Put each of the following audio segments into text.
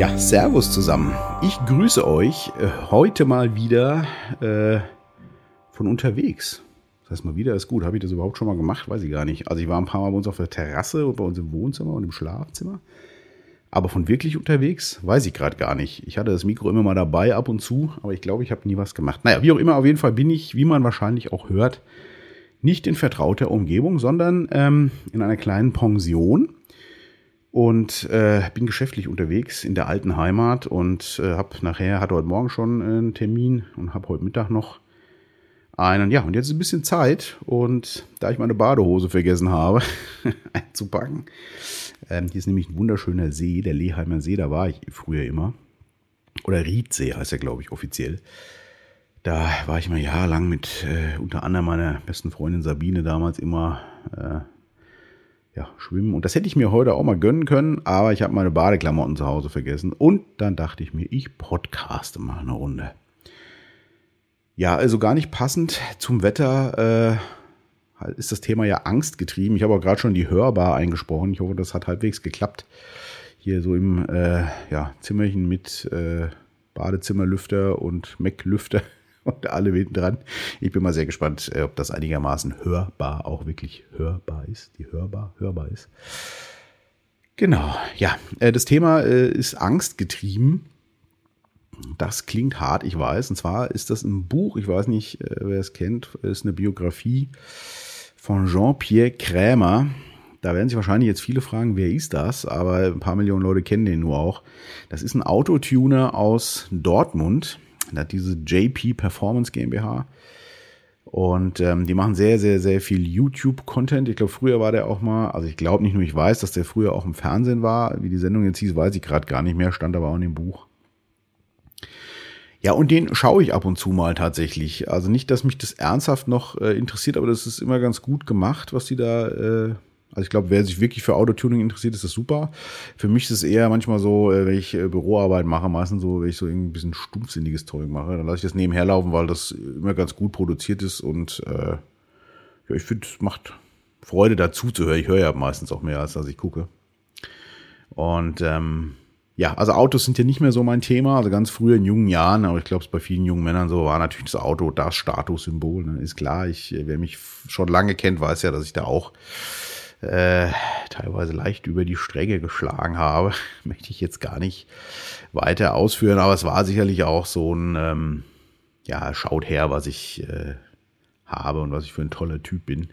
Ja, Servus zusammen. Ich grüße euch äh, heute mal wieder äh, von unterwegs. Das heißt mal wieder ist gut. Habe ich das überhaupt schon mal gemacht? Weiß ich gar nicht. Also ich war ein paar Mal bei uns auf der Terrasse und bei uns im Wohnzimmer und im Schlafzimmer. Aber von wirklich unterwegs weiß ich gerade gar nicht. Ich hatte das Mikro immer mal dabei ab und zu, aber ich glaube, ich habe nie was gemacht. Naja, wie auch immer, auf jeden Fall bin ich, wie man wahrscheinlich auch hört, nicht in vertrauter Umgebung, sondern ähm, in einer kleinen Pension und äh, bin geschäftlich unterwegs in der alten Heimat und äh, habe nachher, hatte heute Morgen schon einen Termin und habe heute Mittag noch einen. Ja, und jetzt ist ein bisschen Zeit und da ich meine Badehose vergessen habe einzupacken, ähm, hier ist nämlich ein wunderschöner See, der Leheimer See, da war ich früher immer. Oder Riedsee heißt er, glaube ich, offiziell. Da war ich mal jahrelang mit äh, unter anderem meiner besten Freundin Sabine damals immer äh, ja, schwimmen. Und das hätte ich mir heute auch mal gönnen können, aber ich habe meine Badeklamotten zu Hause vergessen. Und dann dachte ich mir, ich podcaste mal eine Runde. Ja, also gar nicht passend zum Wetter äh, ist das Thema ja Angst getrieben. Ich habe auch gerade schon die Hörbar eingesprochen. Ich hoffe, das hat halbwegs geklappt. Hier so im äh, ja, Zimmerchen mit äh, Badezimmerlüfter und Mac-Lüfter und alle hinten dran. Ich bin mal sehr gespannt, äh, ob das einigermaßen hörbar auch wirklich hörbar ist. Die hörbar, hörbar ist. Genau, ja. Äh, das Thema äh, ist angstgetrieben. Das klingt hart, ich weiß. Und zwar ist das ein Buch, ich weiß nicht, wer es kennt, ist eine Biografie von Jean-Pierre Krämer. Da werden sich wahrscheinlich jetzt viele fragen, wer ist das? Aber ein paar Millionen Leute kennen den nur auch. Das ist ein Autotuner aus Dortmund der hat diese JP Performance GmbH. Und ähm, die machen sehr, sehr, sehr viel YouTube-Content. Ich glaube, früher war der auch mal, also ich glaube nicht nur, ich weiß, dass der früher auch im Fernsehen war. Wie die Sendung jetzt hieß, weiß ich gerade gar nicht mehr, stand aber auch in dem Buch. Ja, und den schaue ich ab und zu mal tatsächlich. Also nicht, dass mich das ernsthaft noch äh, interessiert, aber das ist immer ganz gut gemacht, was die da äh, also ich glaube, wer sich wirklich für Autotuning interessiert, ist das super. Für mich ist es eher manchmal so, äh, wenn ich äh, Büroarbeit mache, meistens so, wenn ich so ein bisschen stumpfsinniges Zeug mache, dann lasse ich das nebenher laufen, weil das immer ganz gut produziert ist und äh, ja, ich finde, es macht Freude dazu zu hören. Ich höre ja meistens auch mehr, als dass ich gucke. Und ähm, ja, also Autos sind ja nicht mehr so mein Thema. Also ganz früher in jungen Jahren, aber ich glaube, es bei vielen jungen Männern so war natürlich das Auto das Statussymbol. Ne? Ist klar, ich, wer mich schon lange kennt, weiß ja, dass ich da auch äh, teilweise leicht über die Strecke geschlagen habe. Möchte ich jetzt gar nicht weiter ausführen, aber es war sicherlich auch so ein, ähm, ja, schaut her, was ich äh, habe und was ich für ein toller Typ bin.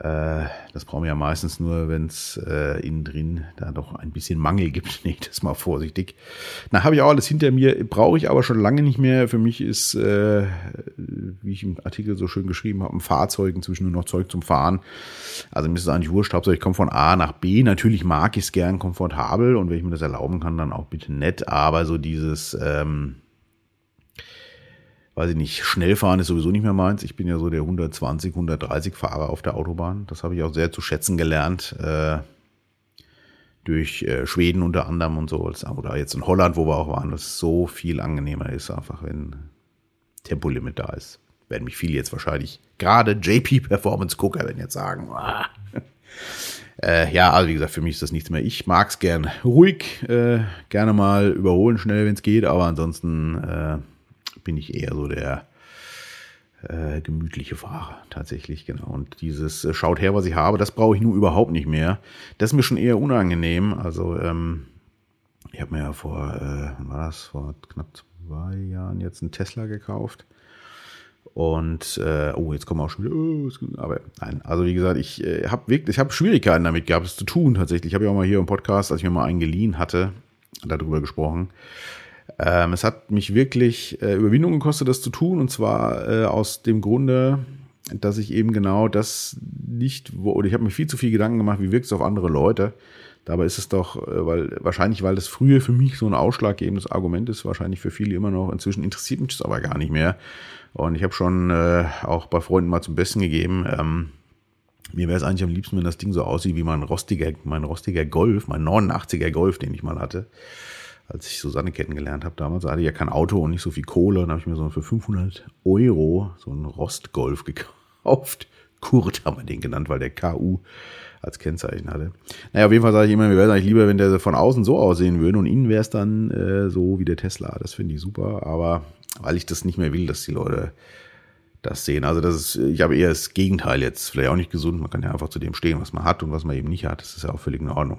Äh, das brauchen wir ja meistens nur, wenn es äh, innen drin da doch ein bisschen Mangel gibt. Nee, das mal vorsichtig. Na, habe ich auch alles hinter mir, brauche ich aber schon lange nicht mehr. Für mich ist, äh, wie ich im Artikel so schön geschrieben habe, ein Fahrzeug inzwischen nur noch Zeug zum Fahren. Also mir ist es eigentlich wurscht, Hauptsache ich komme von A nach B. Natürlich mag ich es gern komfortabel und wenn ich mir das erlauben kann, dann auch bitte nett. Aber so dieses... Ähm, weiß ich nicht, schnell fahren ist sowieso nicht mehr meins. Ich bin ja so der 120, 130 Fahrer auf der Autobahn. Das habe ich auch sehr zu schätzen gelernt. Äh, durch äh, Schweden unter anderem und so. Oder jetzt in Holland, wo wir auch waren, dass so viel angenehmer ist, einfach wenn Tempolimit da ist. Werden mich viele jetzt wahrscheinlich, gerade JP Performance Gucker, werden jetzt sagen, äh, ja, also wie gesagt, für mich ist das nichts mehr. Ich mag es gern ruhig, äh, gerne mal überholen schnell, wenn es geht, aber ansonsten äh, bin ich eher so der äh, gemütliche Fahrer tatsächlich, genau. Und dieses äh, schaut her, was ich habe, das brauche ich nun überhaupt nicht mehr. Das ist mir schon eher unangenehm. Also ähm, ich habe mir ja vor, äh, war das, vor knapp zwei Jahren jetzt einen Tesla gekauft. Und äh, oh, jetzt kommen auch schon wieder. Oh, aber nein, also wie gesagt, ich äh, habe wirklich, ich habe Schwierigkeiten damit gehabt, es zu tun tatsächlich. Ich habe ja auch mal hier im Podcast, als ich mir mal einen geliehen hatte, darüber gesprochen. Ähm, es hat mich wirklich äh, Überwindung gekostet, das zu tun. Und zwar äh, aus dem Grunde, dass ich eben genau das nicht, wo, oder ich habe mir viel zu viel Gedanken gemacht, wie wirkt es auf andere Leute. Dabei ist es doch, äh, weil wahrscheinlich, weil das früher für mich so ein ausschlaggebendes Argument ist, wahrscheinlich für viele immer noch. Inzwischen interessiert mich das aber gar nicht mehr. Und ich habe schon äh, auch bei Freunden mal zum Besten gegeben. Ähm, mir wäre es eigentlich am liebsten, wenn das Ding so aussieht wie mein rostiger, mein rostiger Golf, mein 89er Golf, den ich mal hatte als ich Susanne kennengelernt habe damals, hatte ich ja kein Auto und nicht so viel Kohle. Dann habe ich mir so für 500 Euro so einen Rostgolf gekauft. Kurt haben wir den genannt, weil der KU als Kennzeichen hatte. Naja, auf jeden Fall sage ich immer, mir wäre es eigentlich lieber, wenn der von außen so aussehen würde und innen wäre es dann äh, so wie der Tesla. Das finde ich super, aber weil ich das nicht mehr will, dass die Leute das sehen. Also das ist, ich habe eher das Gegenteil jetzt. Vielleicht auch nicht gesund. Man kann ja einfach zu dem stehen, was man hat und was man eben nicht hat. Das ist ja auch völlig in Ordnung.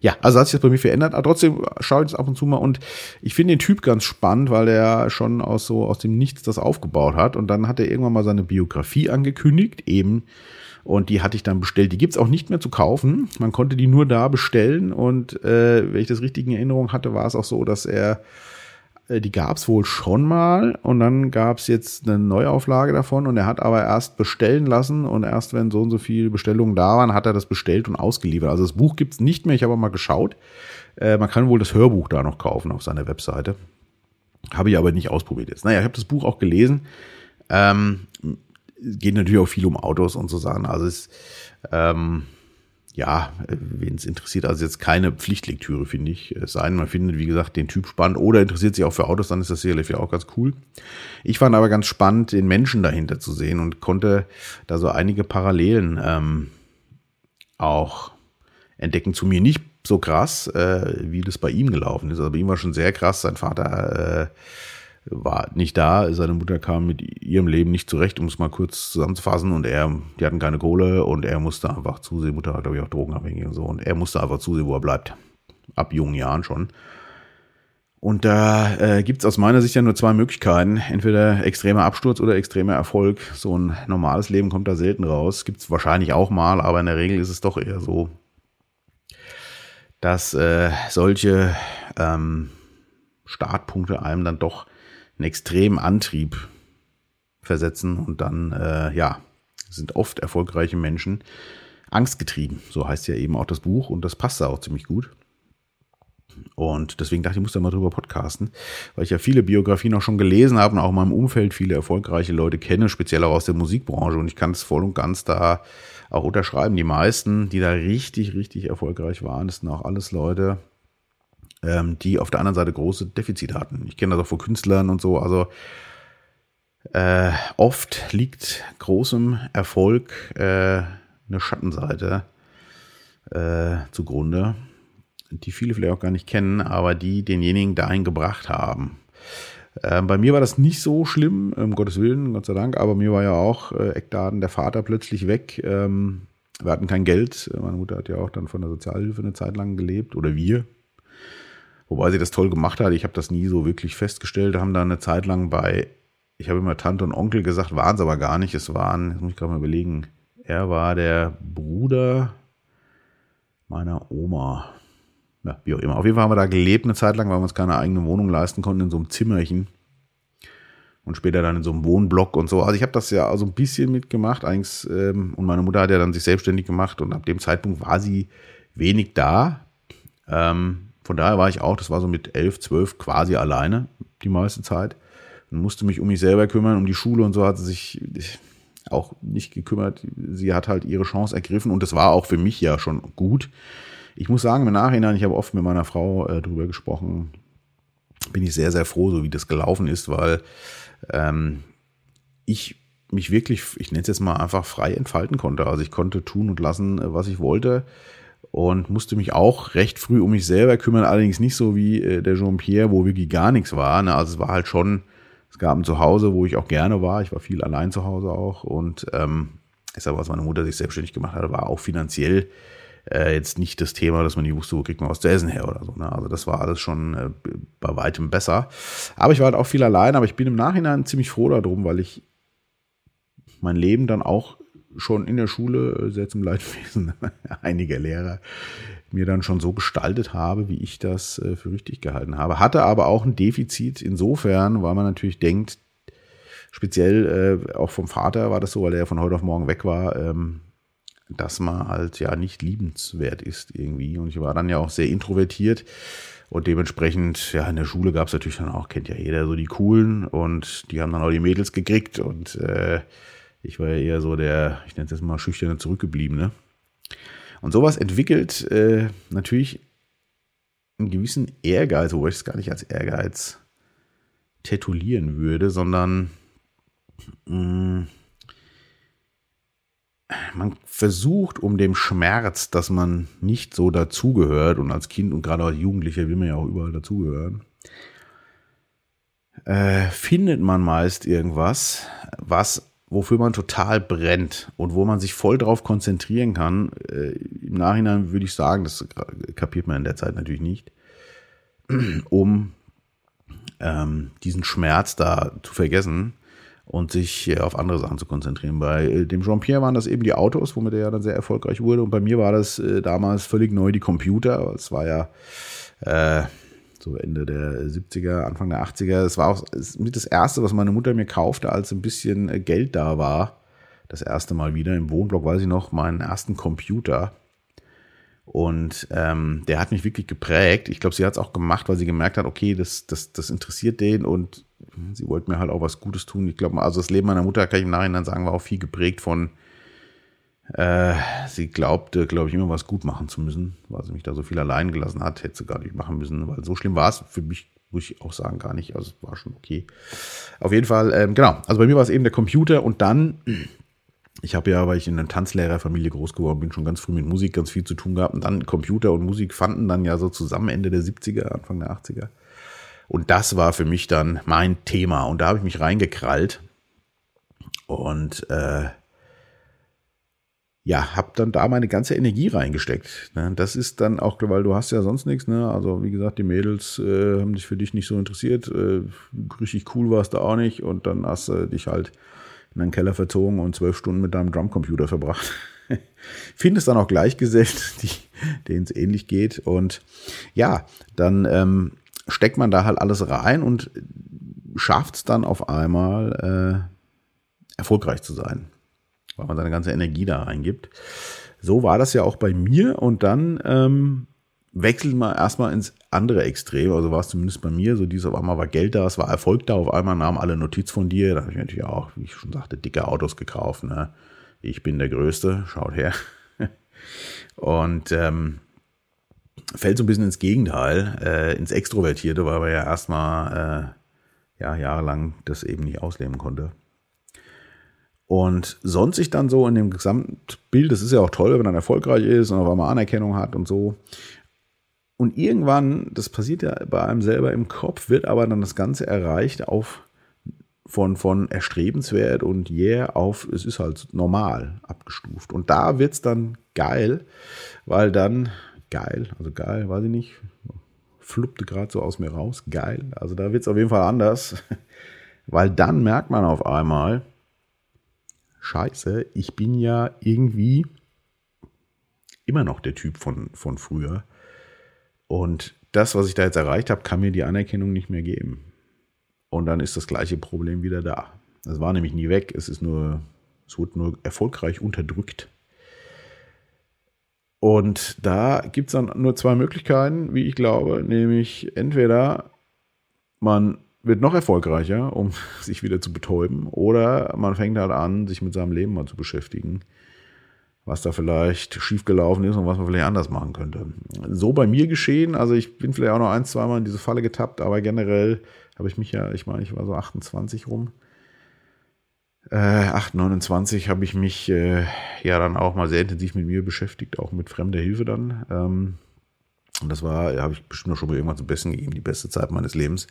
Ja, also hat sich das bei mir verändert, aber trotzdem schaue ich das ab und zu mal und ich finde den Typ ganz spannend, weil er schon aus so aus dem Nichts das aufgebaut hat und dann hat er irgendwann mal seine Biografie angekündigt, eben und die hatte ich dann bestellt. Die gibt's auch nicht mehr zu kaufen. Man konnte die nur da bestellen und äh, wenn ich das richtig in Erinnerung hatte, war es auch so, dass er die gab es wohl schon mal und dann gab es jetzt eine Neuauflage davon und er hat aber erst bestellen lassen und erst wenn so und so viele Bestellungen da waren, hat er das bestellt und ausgeliefert. Also das Buch gibt es nicht mehr, ich habe mal geschaut. Äh, man kann wohl das Hörbuch da noch kaufen auf seiner Webseite. Habe ich aber nicht ausprobiert jetzt. Naja, ich habe das Buch auch gelesen. Ähm, geht natürlich auch viel um Autos und so Sachen. Also es ähm, ja, wen es interessiert, also jetzt keine Pflichtlektüre, finde ich. Es sei denn, man findet, wie gesagt, den Typ spannend oder interessiert sich auch für Autos, dann ist das sicherlich auch ganz cool. Ich fand aber ganz spannend, den Menschen dahinter zu sehen und konnte da so einige Parallelen ähm, auch entdecken. Zu mir nicht so krass, äh, wie das bei ihm gelaufen ist. Also bei ihm war schon sehr krass. Sein Vater äh, war nicht da. Seine Mutter kam mit ihrem Leben nicht zurecht, um es mal kurz zusammenzufassen. Und er, die hatten keine Kohle und er musste einfach zusehen. Mutter war, glaube ich, auch drogenabhängig und so. Und er musste einfach zusehen, wo er bleibt. Ab jungen Jahren schon. Und da äh, gibt es aus meiner Sicht ja nur zwei Möglichkeiten. Entweder extremer Absturz oder extremer Erfolg. So ein normales Leben kommt da selten raus. Gibt es wahrscheinlich auch mal, aber in der Regel ist es doch eher so, dass äh, solche ähm, Startpunkte einem dann doch einen extremen Antrieb versetzen und dann, äh, ja, sind oft erfolgreiche Menschen angstgetrieben. So heißt ja eben auch das Buch und das passt da auch ziemlich gut. Und deswegen dachte ich, ich muss da mal drüber podcasten, weil ich ja viele Biografien auch schon gelesen habe und auch in meinem Umfeld viele erfolgreiche Leute kenne, speziell auch aus der Musikbranche. Und ich kann es voll und ganz da auch unterschreiben. Die meisten, die da richtig, richtig erfolgreich waren, das sind auch alles Leute, ähm, die auf der anderen Seite große Defizite hatten. Ich kenne das auch von Künstlern und so. Also äh, oft liegt großem Erfolg äh, eine Schattenseite äh, zugrunde, die viele vielleicht auch gar nicht kennen, aber die denjenigen dahin gebracht haben. Äh, bei mir war das nicht so schlimm, um Gottes Willen, Gott sei Dank, aber mir war ja auch äh, Eckdaten der Vater plötzlich weg. Ähm, wir hatten kein Geld. Meine Mutter hat ja auch dann von der Sozialhilfe eine Zeit lang gelebt oder wir. Wobei sie das toll gemacht hat. Ich habe das nie so wirklich festgestellt. Haben da eine Zeit lang bei, ich habe immer Tante und Onkel gesagt, waren es aber gar nicht. Es waren, jetzt muss ich gerade mal überlegen, er war der Bruder meiner Oma. Ja, wie auch immer. Auf jeden Fall haben wir da gelebt eine Zeit lang, weil wir uns keine eigene Wohnung leisten konnten, in so einem Zimmerchen. Und später dann in so einem Wohnblock und so. Also ich habe das ja so ein bisschen mitgemacht. Eigentlich, ähm, und meine Mutter hat ja dann sich selbstständig gemacht und ab dem Zeitpunkt war sie wenig da. Ähm, von daher war ich auch, das war so mit elf, zwölf quasi alleine die meiste Zeit und musste mich um mich selber kümmern, um die Schule und so hat sie sich auch nicht gekümmert. Sie hat halt ihre Chance ergriffen und das war auch für mich ja schon gut. Ich muss sagen, im Nachhinein, ich habe oft mit meiner Frau äh, drüber gesprochen, bin ich sehr, sehr froh, so wie das gelaufen ist, weil ähm, ich mich wirklich, ich nenne es jetzt mal einfach frei entfalten konnte. Also ich konnte tun und lassen, was ich wollte und musste mich auch recht früh um mich selber kümmern, allerdings nicht so wie äh, der Jean-Pierre, wo wirklich gar nichts war. Ne? Also es war halt schon, es gab ein Zuhause, wo ich auch gerne war. Ich war viel allein zu Hause auch und ähm, deshalb, was meine Mutter sich selbstständig gemacht hat, war auch finanziell äh, jetzt nicht das Thema, dass man nicht wusste, wo kriegt man was zu essen her oder so. Ne? Also das war alles schon äh, bei weitem besser. Aber ich war halt auch viel allein, aber ich bin im Nachhinein ziemlich froh darum, weil ich mein Leben dann auch schon in der Schule äh, sehr zum Leidwesen einiger Lehrer mir dann schon so gestaltet habe, wie ich das äh, für richtig gehalten habe. Hatte aber auch ein Defizit insofern, weil man natürlich denkt, speziell äh, auch vom Vater war das so, weil er von heute auf morgen weg war, ähm, dass man halt ja nicht liebenswert ist irgendwie. Und ich war dann ja auch sehr introvertiert. Und dementsprechend, ja, in der Schule gab es natürlich dann auch, kennt ja jeder, so die Coolen und die haben dann auch die Mädels gekriegt und äh, ich war ja eher so der, ich nenne es jetzt mal schüchterne Zurückgebliebene. Und sowas entwickelt äh, natürlich einen gewissen Ehrgeiz, wobei ich es gar nicht als Ehrgeiz tätowieren würde, sondern mh, mm, man versucht, um dem Schmerz, dass man nicht so dazugehört und als Kind und gerade als Jugendlicher will man ja auch überall dazugehören, äh, findet man meist irgendwas, was wofür man total brennt und wo man sich voll drauf konzentrieren kann. Äh, Im Nachhinein würde ich sagen, das kapiert man in der Zeit natürlich nicht, um ähm, diesen Schmerz da zu vergessen und sich auf andere Sachen zu konzentrieren. Bei äh, dem Jean-Pierre waren das eben die Autos, womit er ja dann sehr erfolgreich wurde. Und bei mir war das äh, damals völlig neu die Computer. Es war ja äh, so Ende der 70er, Anfang der 80er. Es war auch mit das erste, was meine Mutter mir kaufte, als ein bisschen äh, Geld da war. Das erste Mal wieder im Wohnblock, weiß ich noch, meinen ersten Computer. Und ähm, der hat mich wirklich geprägt. Ich glaube, sie hat es auch gemacht, weil sie gemerkt hat, okay, das, das, das interessiert den und sie wollte mir halt auch was Gutes tun. Ich glaube, also das Leben meiner Mutter, kann ich im Nachhinein sagen, war auch viel geprägt von, äh, sie glaubte, glaube ich, immer was gut machen zu müssen, weil sie mich da so viel allein gelassen hat, hätte sie gar nicht machen müssen, weil so schlimm war es für mich, muss ich auch sagen, gar nicht. Also es war schon okay. Auf jeden Fall, ähm, genau, also bei mir war es eben der Computer und dann, ich habe ja, weil ich in einer Tanzlehrerfamilie groß geworden bin, schon ganz früh mit Musik ganz viel zu tun gehabt und dann Computer und Musik fanden dann ja so zusammen Ende der 70er, Anfang der 80er. Und das war für mich dann mein Thema. Und da habe ich mich reingekrallt. Und äh, ja, habe dann da meine ganze Energie reingesteckt. Ne? Das ist dann auch, weil du hast ja sonst nichts. Ne? Also wie gesagt, die Mädels äh, haben dich für dich nicht so interessiert. Äh, richtig cool warst du auch nicht. Und dann hast du dich halt in einen Keller verzogen und zwölf Stunden mit deinem Drumcomputer verbracht. Findest dann auch Gleichgesinnte, denen es ähnlich geht. Und ja, dann ähm, steckt man da halt alles rein und schafft es dann auf einmal äh, erfolgreich zu sein, weil man seine ganze Energie da reingibt. So war das ja auch bei mir und dann ähm, wechselt man erstmal ins andere Extrem, also war es zumindest bei mir, so dieses auf einmal war Geld da, es war Erfolg da, auf einmal nahmen alle Notiz von dir, da habe ich natürlich auch, wie ich schon sagte, dicke Autos gekauft, ne? ich bin der Größte, schaut her. und ähm, fällt so ein bisschen ins Gegenteil, äh, ins Extrovertierte, weil er ja erstmal äh, ja, jahrelang das eben nicht ausleben konnte. Und sonst sich dann so in dem Gesamtbild, das ist ja auch toll, wenn man erfolgreich ist und auf einmal Anerkennung hat und so. Und irgendwann, das passiert ja bei einem selber im Kopf, wird aber dann das Ganze erreicht auf von, von erstrebenswert und yeah auf es ist halt normal abgestuft. Und da wird es dann geil, weil dann geil. Also geil, weiß ich nicht. Fluppte gerade so aus mir raus. Geil. Also da wird es auf jeden Fall anders. Weil dann merkt man auf einmal, scheiße, ich bin ja irgendwie immer noch der Typ von, von früher. Und das, was ich da jetzt erreicht habe, kann mir die Anerkennung nicht mehr geben. Und dann ist das gleiche Problem wieder da. Es war nämlich nie weg, es ist nur, es wurde nur erfolgreich unterdrückt. Und da gibt es dann nur zwei Möglichkeiten, wie ich glaube, nämlich entweder man wird noch erfolgreicher, um sich wieder zu betäuben, oder man fängt halt an, sich mit seinem Leben mal zu beschäftigen, was da vielleicht schiefgelaufen ist und was man vielleicht anders machen könnte. So bei mir geschehen, also ich bin vielleicht auch noch ein, zweimal in diese Falle getappt, aber generell habe ich mich ja, ich meine, ich war so 28 rum, äh, 8, 29 habe ich mich äh, ja dann auch mal sehr intensiv mit mir beschäftigt, auch mit fremder Hilfe dann. Ähm, und das war, ja, habe ich bestimmt noch schon mal irgendwann zum Besten gegeben, die beste Zeit meines Lebens.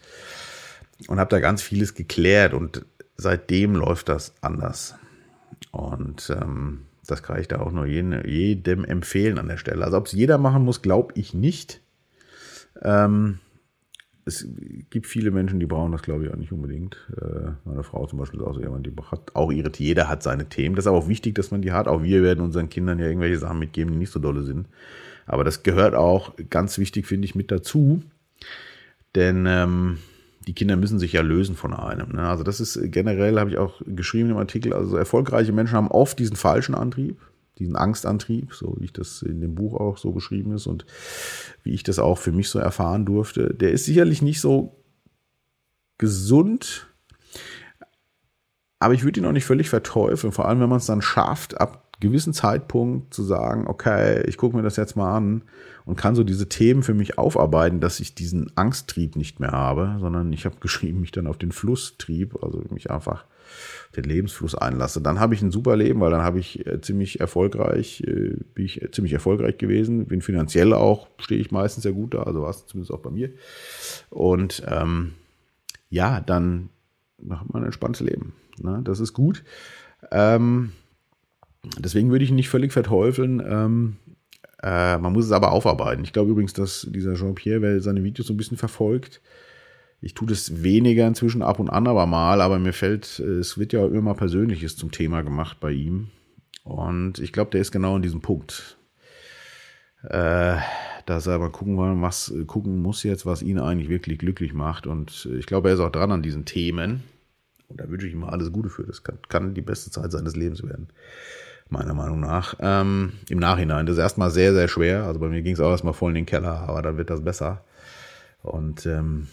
Und habe da ganz vieles geklärt und seitdem läuft das anders. Und ähm, das kann ich da auch nur jedem, jedem empfehlen an der Stelle. Also ob es jeder machen muss, glaube ich nicht. Ähm, es gibt viele Menschen, die brauchen das, glaube ich, auch nicht unbedingt. Äh, meine Frau zum Beispiel ist auch so jemand, die hat auch ihre, jeder hat seine Themen. Das ist aber auch wichtig, dass man die hat. Auch wir werden unseren Kindern ja irgendwelche Sachen mitgeben, die nicht so dolle sind. Aber das gehört auch ganz wichtig, finde ich, mit dazu. Denn ähm, die Kinder müssen sich ja lösen von einem. Ne? Also das ist generell, habe ich auch geschrieben im Artikel, also erfolgreiche Menschen haben oft diesen falschen Antrieb diesen Angstantrieb, so wie ich das in dem Buch auch so beschrieben ist und wie ich das auch für mich so erfahren durfte, der ist sicherlich nicht so gesund, aber ich würde ihn auch nicht völlig verteufeln, vor allem wenn man es dann schafft, ab gewissen Zeitpunkt zu sagen, okay, ich gucke mir das jetzt mal an und kann so diese Themen für mich aufarbeiten, dass ich diesen Angsttrieb nicht mehr habe, sondern ich habe geschrieben, mich dann auf den Flusstrieb, also mich einfach den Lebensfluss einlasse, dann habe ich ein super Leben, weil dann habe ich äh, ziemlich erfolgreich, äh, bin ich ziemlich erfolgreich gewesen, bin finanziell auch, stehe ich meistens sehr gut da, also war es zumindest auch bei mir. Und ähm, ja, dann hat man ein entspanntes Leben. Ne? Das ist gut. Ähm, deswegen würde ich ihn nicht völlig verteufeln. Ähm, äh, man muss es aber aufarbeiten. Ich glaube übrigens, dass dieser Jean-Pierre, wer seine Videos so ein bisschen verfolgt, ich tue das weniger inzwischen ab und an aber mal, aber mir fällt, es wird ja immer mal Persönliches zum Thema gemacht bei ihm. Und ich glaube, der ist genau in diesem Punkt. Äh, dass er mal gucken, was gucken muss jetzt, was ihn eigentlich wirklich glücklich macht. Und ich glaube, er ist auch dran an diesen Themen. Und da wünsche ich ihm alles Gute für. Das kann, kann die beste Zeit seines Lebens werden meiner Meinung nach. Ähm, Im Nachhinein. Das ist erstmal sehr, sehr schwer. Also bei mir ging es auch erstmal voll in den Keller, aber dann wird das besser. Und ähm,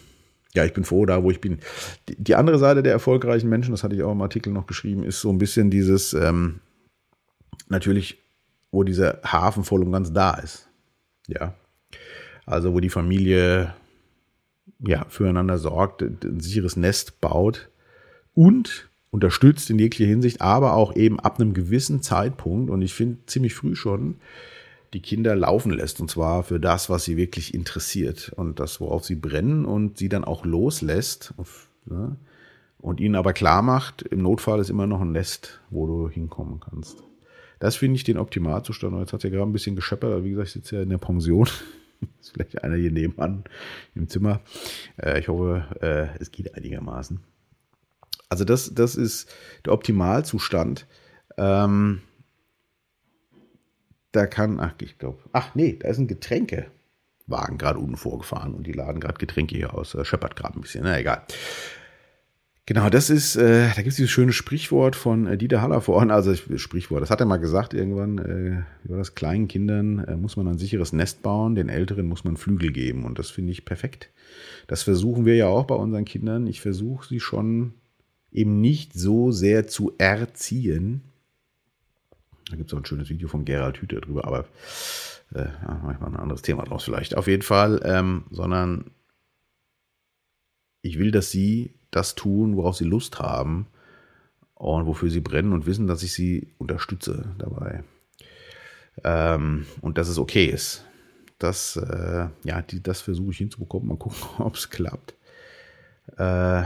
ja, ich bin froh da, wo ich bin. Die, die, andere Seite der erfolgreichen Menschen, das hatte ich auch im Artikel noch geschrieben, ist so ein bisschen dieses, ähm, natürlich, wo dieser Hafen voll und ganz da ist. Ja. Also wo die Familie ja, füreinander sorgt, ein sicheres Nest baut und unterstützt in jeglicher Hinsicht, aber auch eben ab einem gewissen Zeitpunkt und ich finde ziemlich früh schon, die Kinder laufen lässt und zwar für das, was sie wirklich interessiert und das, worauf sie brennen und sie dann auch loslässt ne, und ihnen aber klar macht, im Notfall ist immer noch ein Nest, wo du hinkommen kannst. Das finde ich den Optimalzustand. Jetzt hat er gerade ein bisschen gescheppert, aber wie gesagt, ich sitze ja in der Pension. ist vielleicht einer hier nebenan im Zimmer. Äh, ich hoffe, äh, es geht einigermaßen. Also das, das ist der Optimalzustand. Ähm, da kann, ach, ich glaube, ach nee, da ist ein Getränkewagen gerade unten vorgefahren und die laden gerade Getränke hier aus. Äh, scheppert gerade ein bisschen, na egal. Genau, das ist, äh, da gibt es dieses schöne Sprichwort von äh, Dieter Hallervorn, also Sprichwort, das hat er mal gesagt irgendwann, äh, über das kleinen Kindern äh, muss man ein sicheres Nest bauen, den Älteren muss man Flügel geben und das finde ich perfekt. Das versuchen wir ja auch bei unseren Kindern. Ich versuche sie schon eben nicht so sehr zu erziehen. Da gibt es auch ein schönes Video von Gerald Hüther drüber, aber äh, manchmal ein anderes Thema draus vielleicht. Auf jeden Fall, ähm, sondern ich will, dass sie das tun, worauf sie Lust haben und wofür sie brennen und wissen, dass ich sie unterstütze dabei. Ähm, und dass es okay ist. Das, äh, ja, das versuche ich hinzubekommen. Mal gucken, ob es klappt. Äh,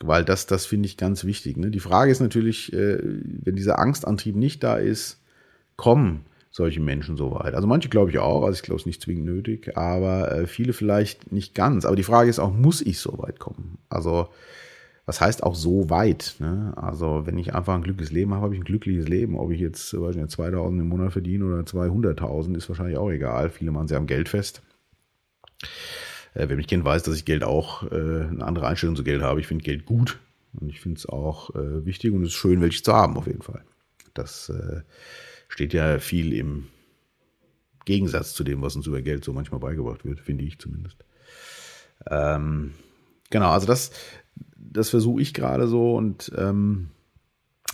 weil das, das finde ich ganz wichtig. Ne? Die Frage ist natürlich, äh, wenn dieser Angstantrieb nicht da ist, kommen solche Menschen so weit. Also manche glaube ich auch, also ich glaube es nicht zwingend nötig, aber äh, viele vielleicht nicht ganz. Aber die Frage ist auch, muss ich so weit kommen? Also was heißt auch so weit? Ne? Also wenn ich einfach ein glückliches Leben habe, habe ich ein glückliches Leben. Ob ich jetzt weiß nicht, 2000 im Monat verdiene oder 200.000, ist wahrscheinlich auch egal. Viele machen sie am Geld fest. Äh, wer mich kennt, weiß, dass ich Geld auch äh, eine andere Einstellung zu Geld habe. Ich finde Geld gut und ich finde es auch äh, wichtig und es ist schön, welches zu haben, auf jeden Fall. Das äh, steht ja viel im Gegensatz zu dem, was uns über Geld so manchmal beigebracht wird, finde ich zumindest. Ähm, genau, also das, das versuche ich gerade so und ähm,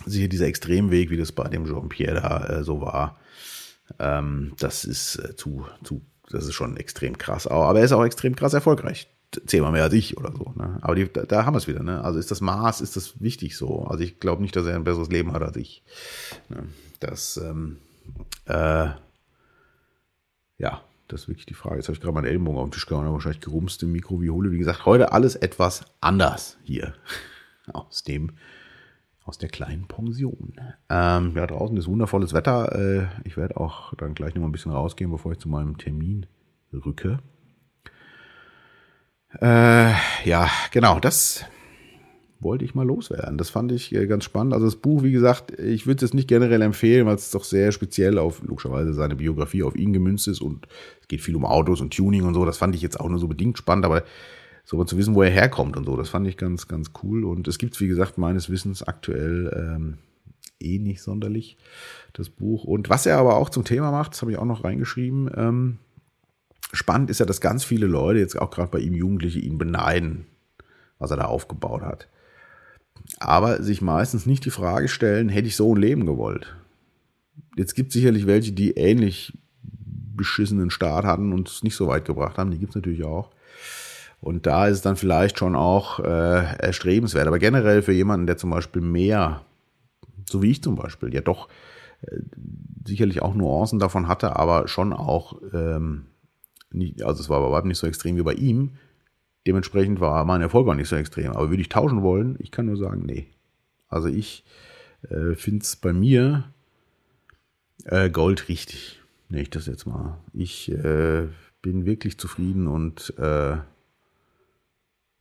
sicher dieser Extremweg, wie das bei dem Jean-Pierre da äh, so war, ähm, das ist äh, zu, zu das ist schon extrem krass. Aber er ist auch extrem krass erfolgreich. Zehnmal mehr als ich oder so. Ne? Aber die, da, da, haben wir es wieder. Ne? Also ist das Maß, ist das wichtig so? Also ich glaube nicht, dass er ein besseres Leben hat als ich. Ne? Das, ähm, äh, ja, das ist wirklich die Frage. Jetzt habe ich gerade meinen Ellenbogen auf den Tisch gehauen, wahrscheinlich gerumst im Mikro wie Hole. Wie gesagt, heute alles etwas anders hier. Aus dem aus der kleinen Pension. Ähm, ja, draußen ist wundervolles Wetter. Äh, ich werde auch dann gleich noch mal ein bisschen rausgehen, bevor ich zu meinem Termin rücke. Äh, ja, genau, das wollte ich mal loswerden. Das fand ich äh, ganz spannend. Also das Buch, wie gesagt, ich würde es nicht generell empfehlen, weil es doch sehr speziell auf, logischerweise, seine Biografie auf ihn gemünzt ist und es geht viel um Autos und Tuning und so. Das fand ich jetzt auch nur so bedingt spannend, aber so zu wissen, wo er herkommt und so. Das fand ich ganz, ganz cool. Und es gibt, wie gesagt, meines Wissens aktuell ähm, eh nicht sonderlich, das Buch. Und was er aber auch zum Thema macht, das habe ich auch noch reingeschrieben, ähm, spannend ist ja, dass ganz viele Leute, jetzt auch gerade bei ihm Jugendliche, ihn beneiden, was er da aufgebaut hat. Aber sich meistens nicht die Frage stellen, hätte ich so ein Leben gewollt? Jetzt gibt es sicherlich welche, die ähnlich beschissenen Start hatten und es nicht so weit gebracht haben. Die gibt es natürlich auch. Und da ist es dann vielleicht schon auch äh, erstrebenswert. Aber generell für jemanden, der zum Beispiel mehr, so wie ich zum Beispiel, ja doch äh, sicherlich auch Nuancen davon hatte, aber schon auch, ähm, nicht, also es war aber nicht so extrem wie bei ihm. Dementsprechend war mein Erfolg auch nicht so extrem. Aber würde ich tauschen wollen? Ich kann nur sagen, nee. Also ich äh, finde es bei mir äh, Gold richtig. Nee, ich das jetzt mal. Ich äh, bin wirklich zufrieden und äh,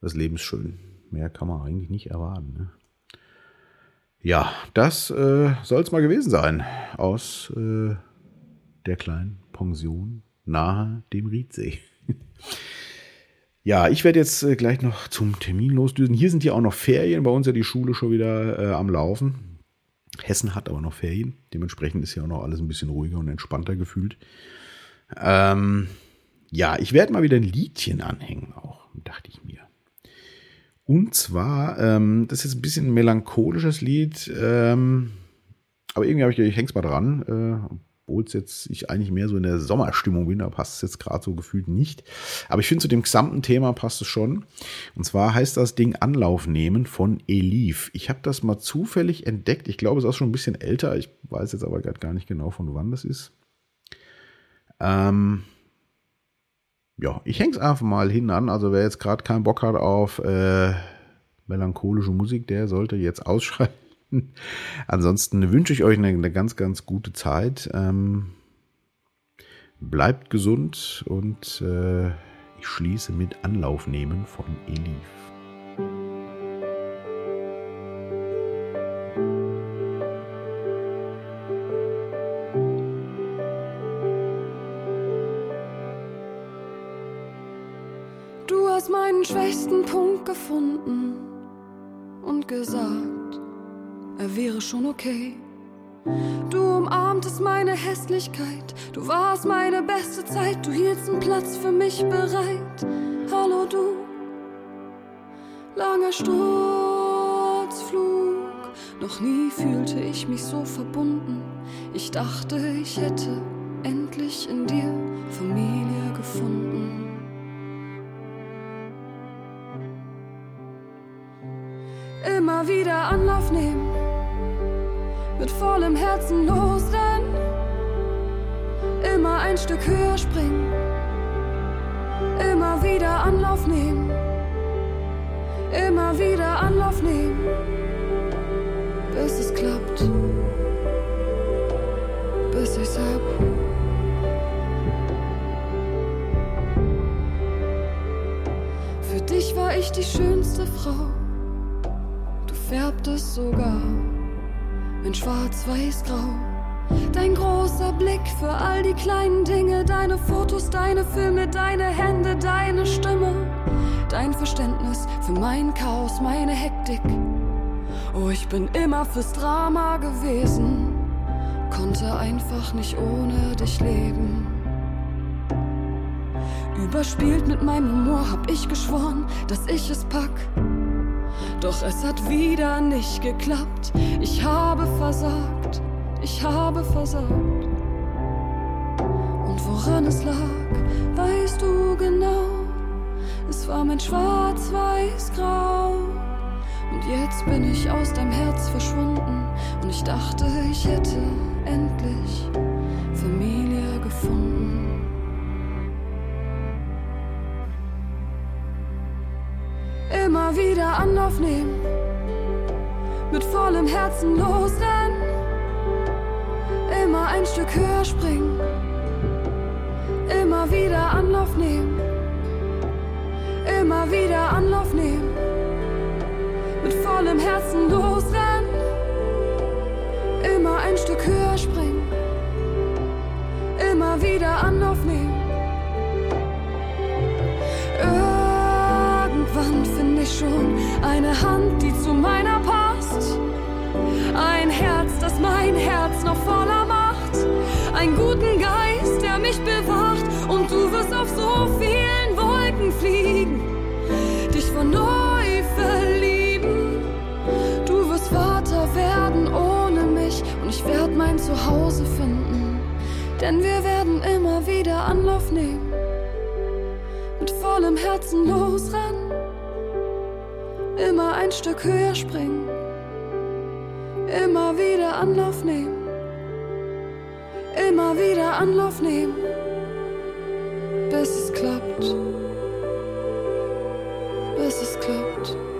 das Leben ist schön. Mehr kann man eigentlich nicht erwarten. Ne? Ja, das äh, soll es mal gewesen sein aus äh, der kleinen Pension nahe dem Riedsee. ja, ich werde jetzt äh, gleich noch zum Termin losdüsen. Hier sind ja auch noch Ferien. Bei uns ja die Schule schon wieder äh, am Laufen. Hessen hat aber noch Ferien. Dementsprechend ist ja auch noch alles ein bisschen ruhiger und entspannter gefühlt. Ähm, ja, ich werde mal wieder ein Liedchen anhängen, auch, dachte ich. Und zwar, ähm, das ist jetzt ein bisschen ein melancholisches Lied, ähm, aber irgendwie habe ich, ich häng's mal dran, äh, obwohl es jetzt ich eigentlich mehr so in der Sommerstimmung bin, da passt es jetzt gerade so gefühlt nicht. Aber ich finde zu dem gesamten Thema passt es schon. Und zwar heißt das Ding Anlauf nehmen von Elif. Ich habe das mal zufällig entdeckt. Ich glaube, es ist auch schon ein bisschen älter. Ich weiß jetzt aber gerade gar nicht genau, von wann das ist. Ähm, ja, ich häng's einfach mal hin an. Also wer jetzt gerade keinen Bock hat auf äh, melancholische Musik, der sollte jetzt ausschalten. Ansonsten wünsche ich euch eine, eine ganz, ganz gute Zeit. Ähm, bleibt gesund und äh, ich schließe mit Anlauf nehmen von Elif. Meinen schwächsten Punkt gefunden und gesagt, er wäre schon okay. Du umarmtest meine Hässlichkeit, du warst meine beste Zeit, du hieltst einen Platz für mich bereit. Hallo du, langer Sturzflug, noch nie fühlte ich mich so verbunden. Ich dachte, ich hätte endlich in dir Familie gefunden. Immer wieder Anlauf nehmen. Mit vollem Herzen losrennen, immer ein Stück höher springen, immer wieder Anlauf nehmen, immer wieder Anlauf nehmen, bis es klappt, bis ich's hab. Für dich war ich die schönste Frau, du färbtest sogar in schwarz-weiß-grau. Dein großer Blick für all die kleinen Dinge, deine Fotos, deine Filme, deine Hände, deine Stimme, dein Verständnis für mein Chaos, meine Hektik. Oh, ich bin immer fürs Drama gewesen, konnte einfach nicht ohne dich leben. Überspielt mit meinem Humor hab ich geschworen, dass ich es pack. Doch es hat wieder nicht geklappt. Ich habe versagt, ich habe versagt. Und woran es lag, weißt du genau. Es war mein Schwarz-Weiß-Grau. Und jetzt bin ich aus deinem Herz verschwunden. Und ich dachte, ich hätte endlich Familie gefunden. Immer wieder Anlauf nehmen, mit vollem Herzen losrennen, immer ein Stück höher springen, immer wieder Anlauf nehmen, immer wieder Anlauf nehmen, mit vollem Herzen losrennen, immer ein Stück höher springen, immer wieder Anlauf nehmen. Schon eine Hand, die zu meiner passt. Ein Herz, das mein Herz noch voller macht. Einen guten Geist, der mich bewacht. Und du wirst auf so vielen Wolken fliegen. Dich von neu verlieben. Du wirst Vater werden ohne mich. Und ich werde mein Zuhause finden. Denn wir werden immer wieder Anlauf nehmen. Mit voll vollem Herzen losrennen, immer ein Stück höher springen, immer wieder Anlauf nehmen, immer wieder Anlauf nehmen, bis es klappt, bis es klappt.